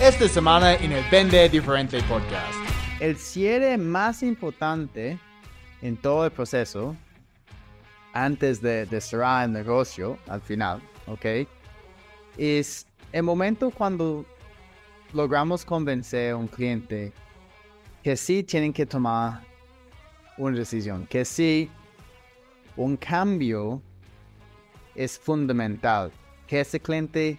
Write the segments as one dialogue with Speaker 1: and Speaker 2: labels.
Speaker 1: esta semana en el Vende Diferente Podcast.
Speaker 2: El cierre más importante en todo el proceso, antes de, de cerrar el negocio al final, ¿ok? Es el momento cuando logramos convencer a un cliente que sí tienen que tomar una decisión, que sí un cambio es fundamental, que ese cliente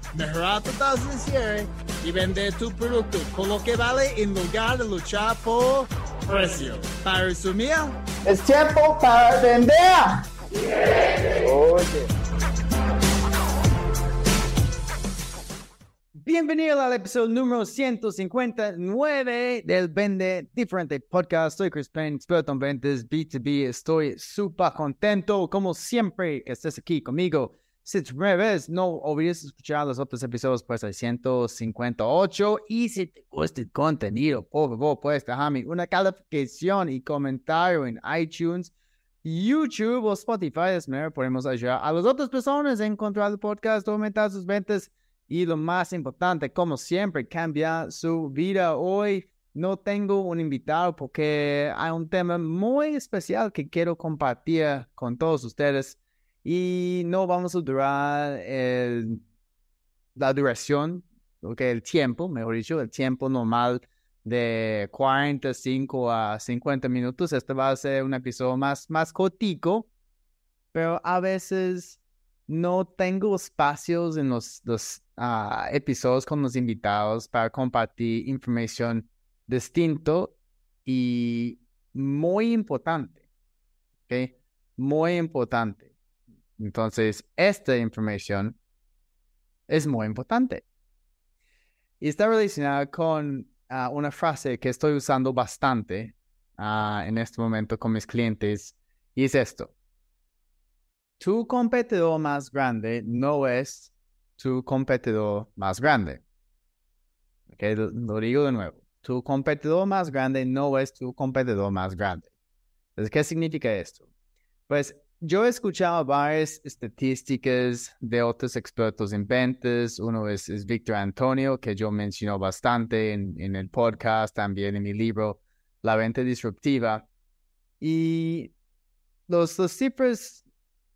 Speaker 1: mejorar tu tasa de cierre y vender tu producto con lo que vale en lugar de luchar por precio. Para resumir,
Speaker 3: Es tiempo para vender. Oye.
Speaker 2: Bienvenido al episodio número 159 del Vende Diferente Podcast. Soy Chris Payne, experto en ventas B2B. Estoy súper contento, como siempre, que estés aquí conmigo. Si es tu primera vez, no olvides escuchar los otros episodios, pues hay 158. Y si te gusta el contenido, por favor, puedes dejarme una calificación y comentario en iTunes, YouTube o Spotify. Es mejor, podemos ayudar a las otras personas a encontrar el podcast, aumentar sus ventas y lo más importante, como siempre, cambiar su vida. Hoy no tengo un invitado porque hay un tema muy especial que quiero compartir con todos ustedes y no vamos a durar el- la duración, okay, el tiempo, mejor dicho, el tiempo normal de 45 a 50 minutos. Este va a ser un episodio más, más cortico, pero a veces no tengo espacios en los, los ah, episodios con los invitados para compartir información distinto y muy importante. ¿ok? Muy importante. Entonces, esta información es muy importante. Y está relacionada con ah, una frase que estoy usando bastante ah, en este momento con mis clientes y es esto tu competidor más grande no es tu competidor más grande. Ok, lo, lo digo de nuevo. Tu competidor más grande no es tu competidor más grande. Entonces, ¿qué significa esto? Pues yo he escuchado varias estadísticas de otros expertos en ventas. Uno es, es Víctor Antonio, que yo menciono bastante en, en el podcast, también en mi libro La venta disruptiva. Y los, los cifras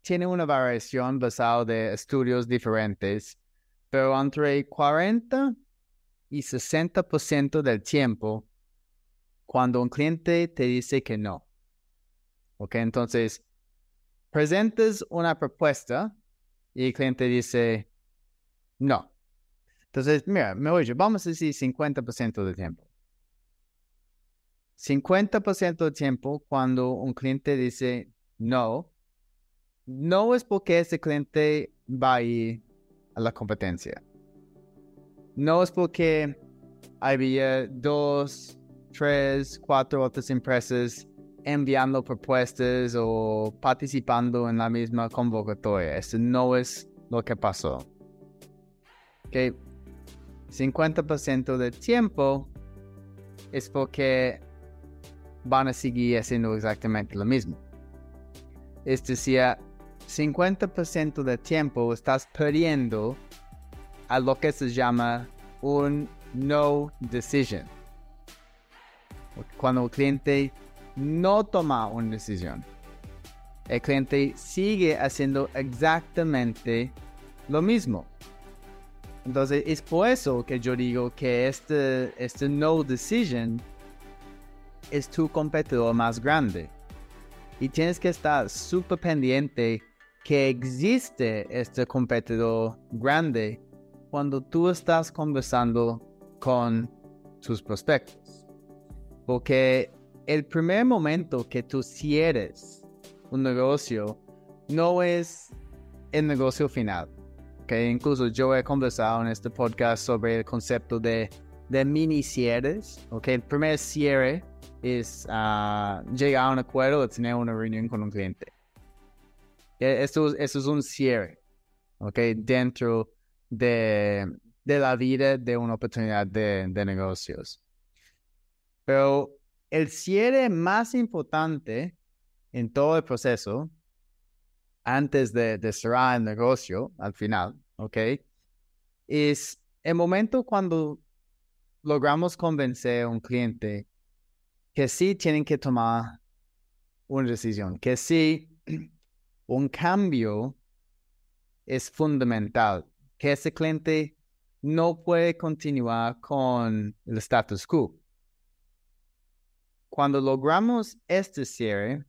Speaker 2: tiene una variación basada de estudios diferentes, pero entre 40 y 60% del tiempo cuando un cliente te dice que no. Ok, entonces presentes una propuesta y el cliente dice no. Entonces, mira, me oye, vamos a decir 50% del tiempo. 50% del tiempo cuando un cliente dice no, no es porque ese cliente va a ir a la competencia. No es porque había dos, tres, cuatro otras empresas enviando propuestas o participando en la misma convocatoria. Eso no es lo que pasó. Ok. 50% del tiempo es porque van a seguir haciendo exactamente lo mismo. Es decir, 50% del tiempo estás perdiendo a lo que se llama un no decision. Cuando el cliente no toma una decisión, el cliente sigue haciendo exactamente lo mismo. Entonces es por eso que yo digo que este, este no decision es tu competidor más grande. Y tienes que estar súper pendiente que existe este competidor grande cuando tú estás conversando con tus prospectos. Porque el primer momento que tú cierres un negocio no es el negocio final. Que incluso yo he conversado en este podcast sobre el concepto de de mini cierres. ¿ok? El primer cierre es ah, llegar a un acuerdo o tener una reunión con un cliente. E, esto, es un cierre, ¿ok? Dentro de, la vida de una oportunidad de, negocios. Pero el cierre más importante en todo el proceso, antes de, cerrar el negocio, al final, ¿ok? Es el momento cuando logramos convencer a un cliente que sí tienen que tomar una decisión, que sí un cambio es fundamental, que ese cliente no puede continuar con el status quo. Cuando logramos este cierre,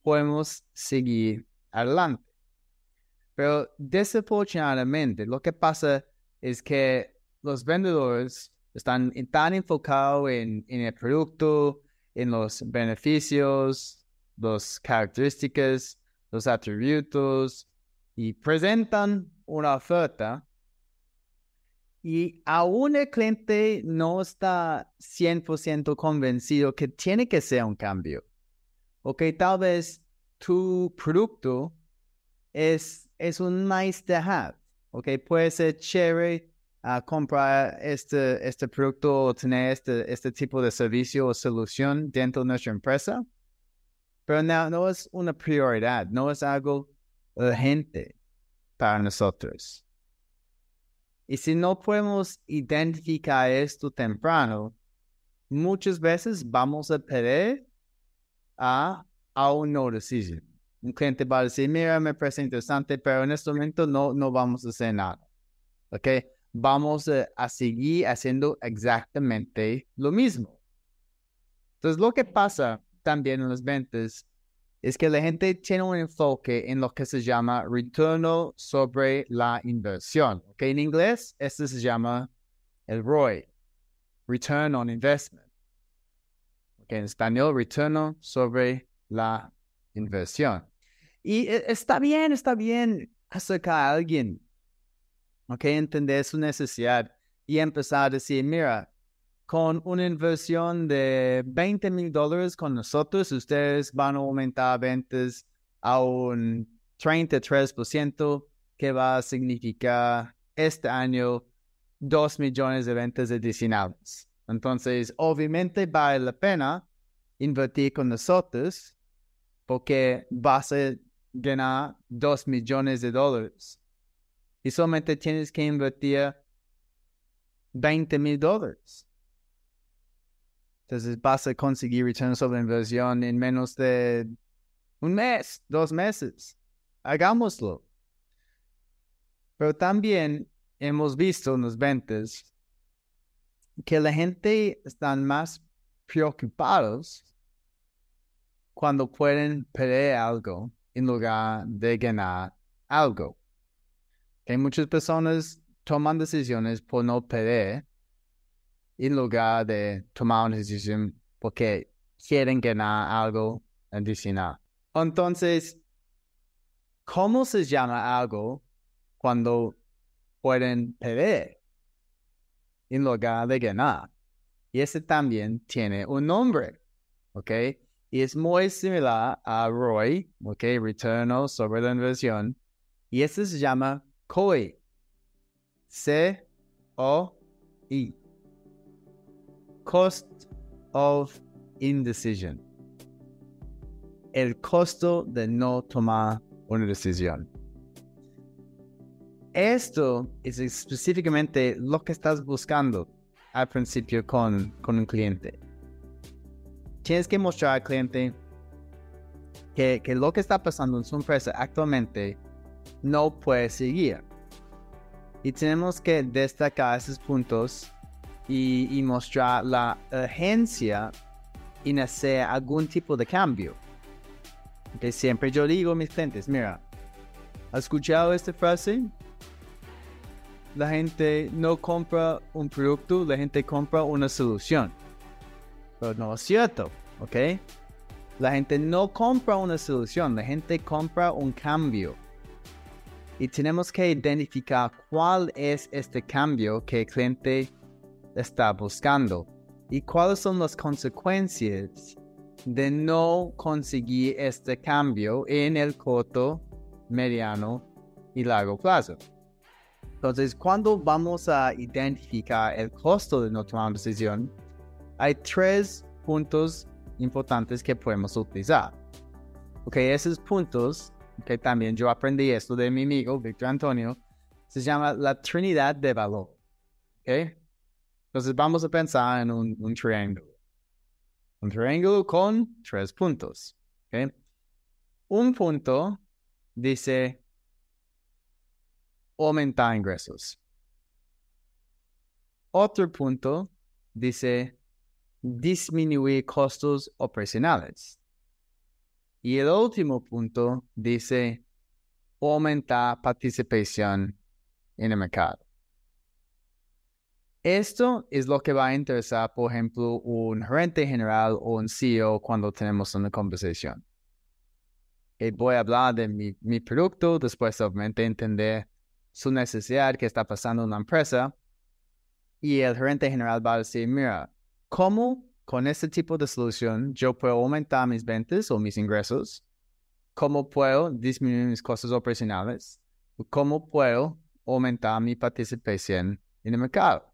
Speaker 2: podemos seguir adelante. Pero desafortunadamente, lo que pasa es que los vendedores están tan enfocados en, el producto, en los beneficios, las características, los atributos y presentan una oferta y aún el cliente no está 100% convencido que tiene que ser un cambio. Ok, tal vez tu producto es, es un nice to have. Ok, puede ser chévere a comprar este, este producto o tener este, este tipo de servicio o solución dentro de nuestra empresa, pero no es una prioridad, no es algo urgente para nosotros. Y si no podemos identificar esto temprano, muchas veces vamos a perder a, a un no decision. Un cliente va a decir, mira, me parece interesante, pero en este momento no, no vamos a hacer nada. ¿Ok? vamos a, seguir haciendo exactamente lo mismo. Entonces, lo que pasa también en las ventas es que la gente tiene un enfoque en lo que se llama retorno sobre la inversión. ¿okay? En inglés, esto se llama el ROI, Return on Investment. ¿okay? En español, retorno sobre la inversión. Y e, está bien, está bien acercar a alguien ¿ok? Entender su necesidad y empezar a decir, mira, con una inversión de 20 mil dólares con nosotros, ustedes van a aumentar ventas a un 33%, que va a significar este año 2 millones de ventas adicionales. Entonces, obviamente vale la pena invertir con nosotros porque vas a ganar 2 millones de dólares y solamente tienes que invertir 20 mil dólares. Entonces vas a conseguir retorno sobre inversión en menos de un mes, dos meses. Hagámoslo. Pero también hemos visto en los ventas que la gente está más preocupados cuando pueden perder algo en lugar de ganar algo. Hay muchas personas toman decisiones por no perder en lugar de tomar una decisión porque quieren ganar algo adicional. Entonces, ¿cómo se llama algo cuando pueden perder en lugar de ganar? Y ese también tiene un nombre, ¿ok? Y es muy similar a ROI, ¿ok? Retorno sobre la inversión. Y ese se llama COI. C-O-I. Cost of indecision. El costo de no tomar una decisión. Esto es específicamente lo que estás buscando al principio con, con un cliente. Tienes que mostrar al cliente que, que lo que está pasando en su empresa actualmente no puede seguir. Y tenemos que destacar esos puntos y, mostrar la urgencia en hacer algún tipo de cambio. Que siempre yo digo a mis clientes, mira, ¿has escuchado esta frase? La gente no compra un producto, la gente compra una solución. Pero no es cierto, ¿ok? La gente no compra una solución, la gente compra un cambio y tenemos que identificar cuál es este cambio que el cliente está buscando y cuáles son las consecuencias de no conseguir este cambio en el corto, mediano y largo plazo. Entonces, cuando vamos a identificar el costo de no tomar una decisión, hay tres puntos importantes que podemos utilizar. Ok, esos puntos, que también yo aprendí esto de mi amigo Víctor Antonio, se llama la trinidad de valor. Ok, entonces vamos a pensar en un, un triángulo. Un triángulo con tres puntos. Un punto dice aumentar ingresos. Otro punto dice disminuir costos operacionales. Y el último punto dice aumentar participación en el mercado. Esto es lo que va a interesar, por ejemplo, un gerente general o un CEO cuando tenemos una conversación. Y voy a hablar de mi, mi producto, después obviamente entender su necesidad que está pasando en la empresa. Y el gerente general va a decir, mira, ¿cómo con este tipo de solución yo puedo aumentar mis ventas o mis ingresos? ¿Cómo puedo disminuir mis costos operacionales? ¿Cómo puedo aumentar mi participación en el mercado?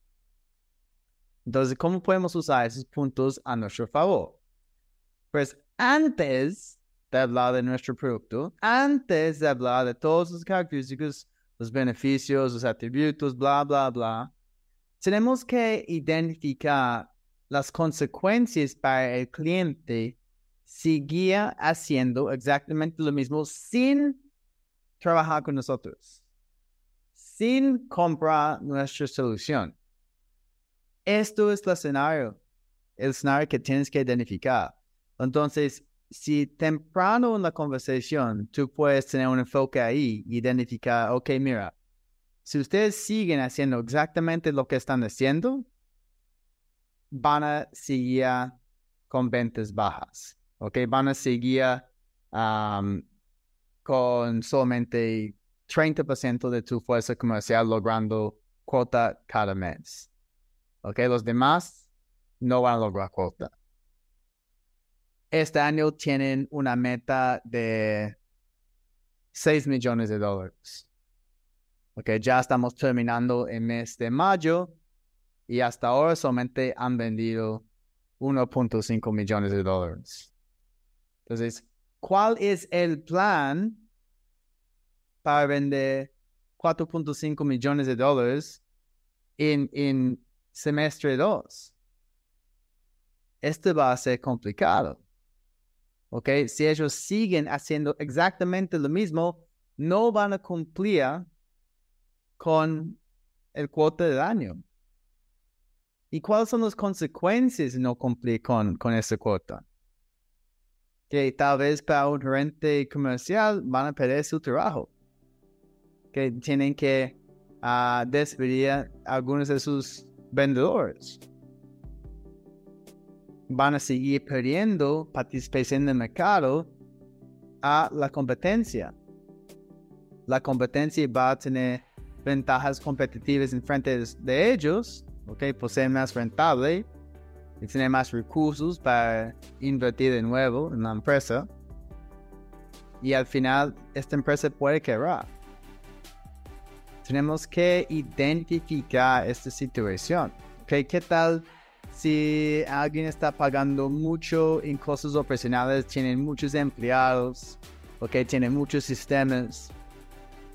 Speaker 2: Entonces, ¿cómo podemos usar esos puntos a nuestro favor? Pues antes de hablar de nuestro producto, antes de hablar de todas sus características, los beneficios, los atributos, bla, bla, bla, tenemos que identificar las consecuencias para el cliente si guía haciendo exactamente lo mismo sin trabajar con nosotros, sin comprar nuestra solución. Esto es el escenario, el escenario que tienes que identificar. Entonces, si temprano en la conversación tú puedes tener un enfoque ahí, identificar, ok, mira, si ustedes siguen haciendo exactamente lo que están haciendo, van a seguir con ventas bajas, ok, van a seguir con solamente 30% de tu fuerza comercial logrando cuota cada mes. ¿Ok? Los demás no van a lograr cuota. Este año tienen una meta de 6 millones de dólares. Ok, ya estamos terminando el mes de mayo y hasta ahora solamente han vendido 1.5 millones de dólares. Entonces, ¿cuál es el plan para vender 4.5 millones de dólares en, en semestre 2. Este va a ser complicado. ¿Ok? Si ellos siguen haciendo exactamente lo mismo, no van a cumplir con el cuota del año. ¿Y cuáles son las consecuencias de no cumplir con, con esa cuota? Que tal vez para un gerente comercial van a perder su trabajo. Que tienen que uh, despedir algunos de sus vendedores van a seguir perdiendo participación en el mercado a la competencia. La competencia va a tener ventajas competitivas en frente de ellos, ¿ok? Por más rentable y tener más recursos para invertir de nuevo en la empresa. Y al final, esta empresa puede quebrar tenemos que identificar esta situación. ¿Okay? ¿Qué tal si alguien está pagando mucho en costos operacionales, tienen muchos empleados, okay, tienen muchos sistemas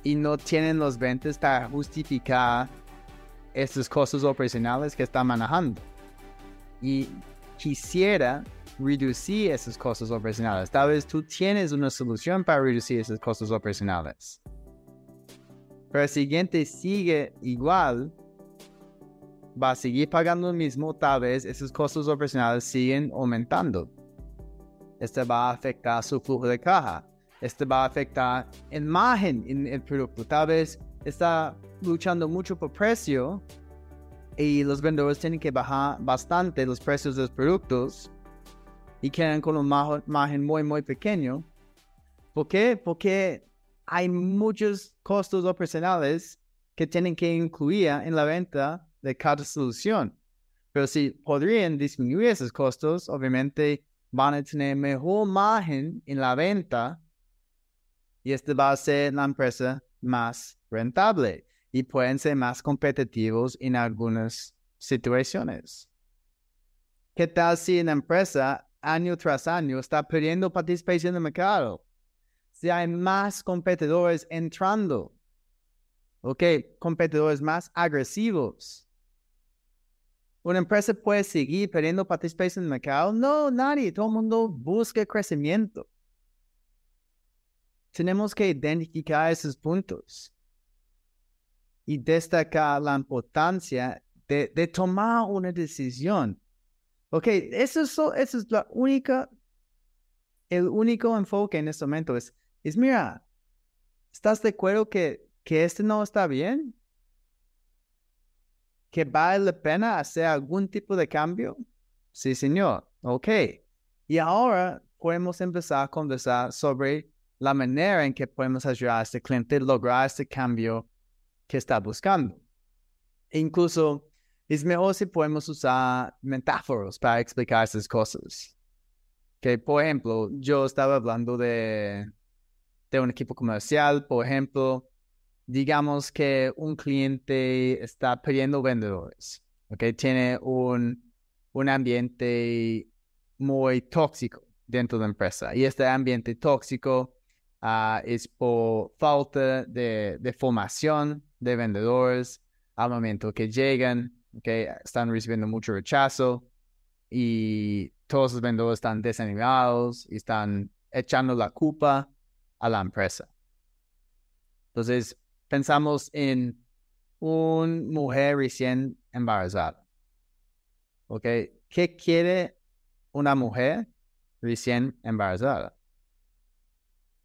Speaker 2: y no tienen los ventas para justificar estos costos operacionales que están manejando? Y quisiera reducir esos costos operacionales. Tal vez tú tienes una solución para reducir esos costos operacionales pero el siguiente sigue igual, va a seguir pagando lo mismo, tal vez esos costos operacionales siguen aumentando. Este va a afectar su flujo de caja. Este va a afectar imagen en el producto. Tal vez está luchando mucho por precio y los vendedores tienen que bajar bastante los precios de los productos y quedan con un margen muy, muy pequeño. ¿Por qué? Porque hay muchos costos operacionales que tienen que incluir en la venta de cada solución. Pero si podrían disminuir esos costos, obviamente van a tener mejor margen en la venta y este va a hacer la empresa más rentable y pueden ser más competitivos en algunas situaciones. ¿Qué tal si una empresa año tras año está perdiendo participación en el mercado? Si hay más competidores entrando, ¿ok? Competidores más agresivos. ¿Una empresa puede seguir perdiendo participación en el mercado? No, nadie. Todo el mundo busca crecimiento. Tenemos que identificar esos puntos y destacar la importancia de, tomar una decisión. Ok, eso es, eso es la única, el único enfoque en este momento es, es mira, ¿estás de acuerdo que, que este no está bien? ¿Que vale la pena hacer algún tipo de cambio? Sí, señor. Ok. Y ahora podemos empezar a conversar sobre la manera en que podemos ayudar a este cliente a lograr este cambio que está buscando. E incluso es mejor si podemos usar metáforas para explicar esas cosas. Que, por ejemplo, yo estaba hablando de, de un equipo comercial, por ejemplo, digamos que un cliente está pidiendo vendedores, ¿ok? Tiene un, un ambiente muy tóxico dentro de la empresa y este ambiente tóxico uh, es por falta de, de formación de vendedores al momento que llegan, que están recibiendo mucho rechazo y todos los vendedores están desanimados y están echando la culpa a la empresa. Entonces, pensamos en una mujer recién embarazada. ¿Ok? ¿Qué quiere una mujer recién embarazada?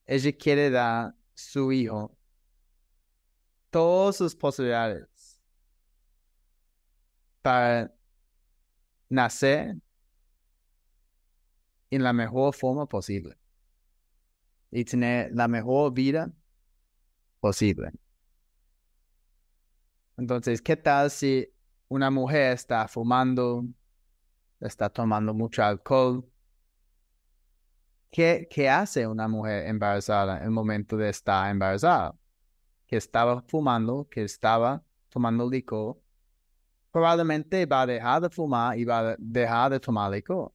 Speaker 2: Ella quiere dar su hijo todas sus posibilidades para nacer en la mejor forma posible y tener la mejor vida posible. Entonces, ¿qué tal si una mujer está fumando, está tomando mucho alcohol? ¿Qué, qué hace una mujer embarazada en el momento de estar embarazada? que estaba fumando, que estaba tomando licor, probablemente va a dejar de fumar y va a dejar de tomar licor.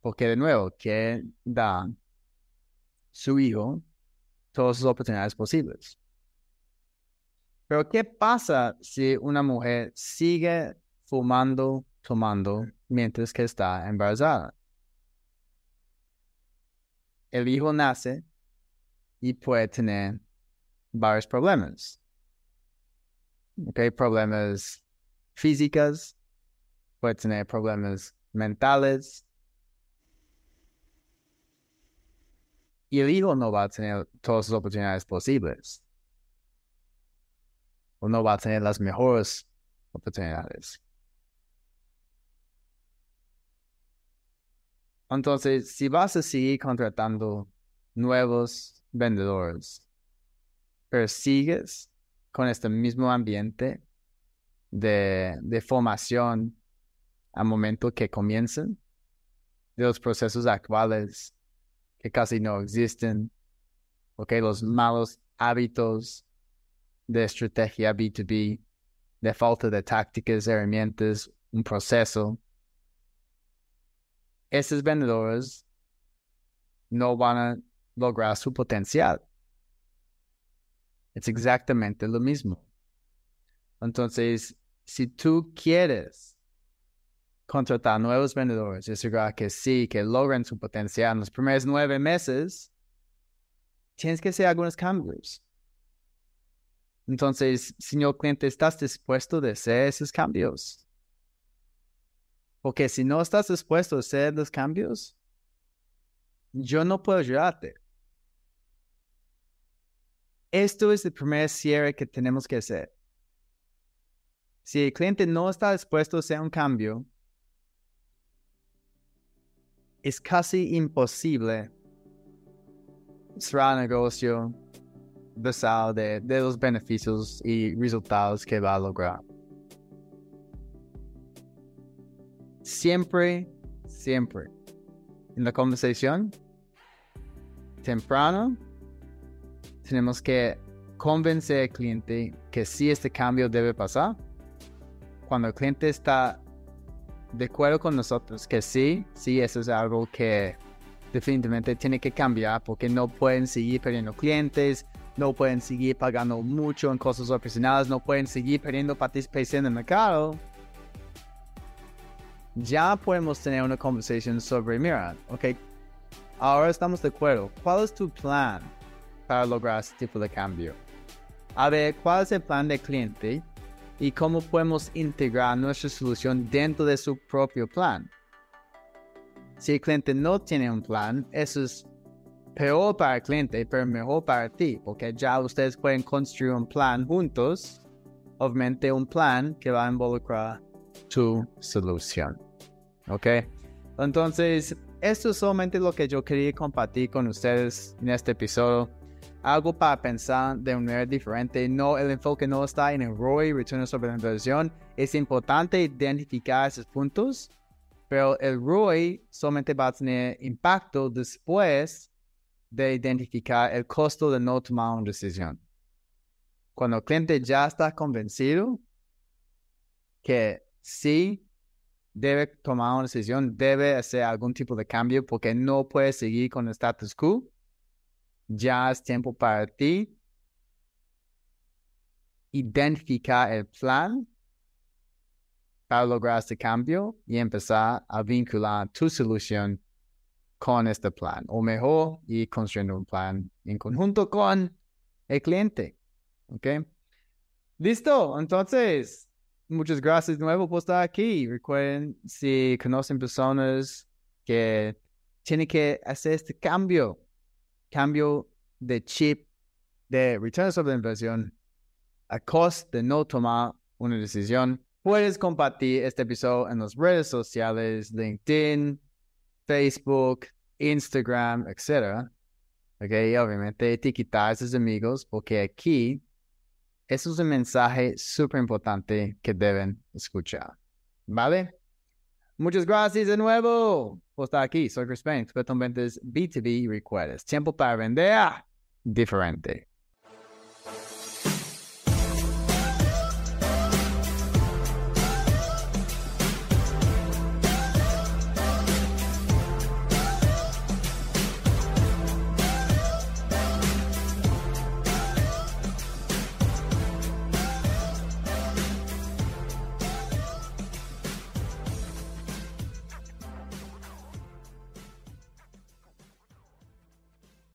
Speaker 2: Porque de nuevo, que da su hijo todas las oportunidades posibles. Pero ¿qué pasa si una mujer sigue fumando, tomando mientras que está embarazada? El hijo nace y puede tener varios problemas. Okay, problemas físicos, puede tener problemas mentales. Y el hijo no va a tener todas las oportunidades posibles. O no va a tener las mejores oportunidades. Entonces, si vas a seguir contratando nuevos vendedores, pero sigues con este mismo ambiente de, de formación al momento que comienzan, de los procesos actuales que casi no existen, ok, los malos hábitos de estrategia B2B, de falta de tácticas, herramientas, un proceso. Esos vendedores no van a lograr su potencial. Es exactamente lo mismo. Entonces, si tú quieres contratar nuevos vendedores y asegurar que sí, que logren su potencial en los primeros nueve meses, tienes que hacer algunos cambios. Entonces, señor cliente, ¿estás dispuesto a hacer esos cambios? Porque si no estás dispuesto a hacer los cambios, yo no puedo ayudarte. Esto es el primer cierre que tenemos que hacer. Si el cliente no está dispuesto a hacer un cambio, es casi imposible cerrar negocio basado de, de los beneficios y resultados que va a lograr. siempre, siempre en la conversación, temprano, tenemos que convencer al cliente que sí este cambio debe pasar. Cuando el cliente está de acuerdo con nosotros que sí, sí, eso es algo que definitivamente tiene que cambiar porque no pueden seguir perdiendo clientes, no pueden seguir pagando mucho en cosas operacionales, no pueden seguir perdiendo participación en el mercado. Ya podemos tener una conversación sobre, mira, ok, ahora estamos de acuerdo, ¿cuál es tu plan para lograr este tipo de cambio? A ver, ¿cuál es el plan del cliente? Y cómo podemos integrar nuestra solución dentro de su propio plan. Si el cliente no tiene un plan, eso es peor para el cliente, pero mejor para ti, porque ya ustedes pueden construir un plan juntos, obviamente un plan que va a involucrar tu solución. ¿Ok? Entonces, esto es solamente lo que yo quería compartir con ustedes en este episodio. Algo para pensar de una manera diferente. No, el enfoque no está en el ROI, retorno sobre la inversión. Es importante identificar esos puntos pero el ROI solamente va a tener impacto después de identificar el costo de no tomar una decisión. Cuando el cliente ya está convencido que sí debe tomar una decisión, debe hacer algún tipo de cambio porque no puede seguir con el status quo, ya es tiempo para ti identificar el plan para lograr este cambio y empezar a vincular tu solución con este plan, o mejor, y construyendo un plan en conjunto con el cliente. ¿Ok? Listo, entonces, muchas gracias de nuevo por estar aquí. Recuerden, si conocen personas que tienen que hacer este cambio, cambio de chip de retorno sobre inversión a costa de no tomar una decisión, Puedes compartir este episodio en las redes sociales, LinkedIn, Facebook, Instagram, etc. Ok, obviamente etiquetar a sus amigos porque aquí eso es un mensaje súper importante que deben escuchar. ¿Vale? Muchas gracias de nuevo por estar aquí. Soy Chris Payne, experto en ventas B2B y. Tiempo para vender diferente.